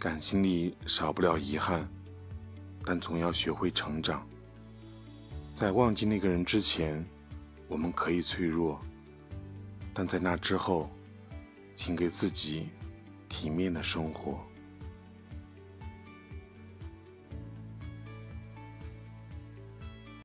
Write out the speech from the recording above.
感情里少不了遗憾但总要学会成长。在忘记那个人之前我们可以脆弱但在那之后请给自己体面的生活。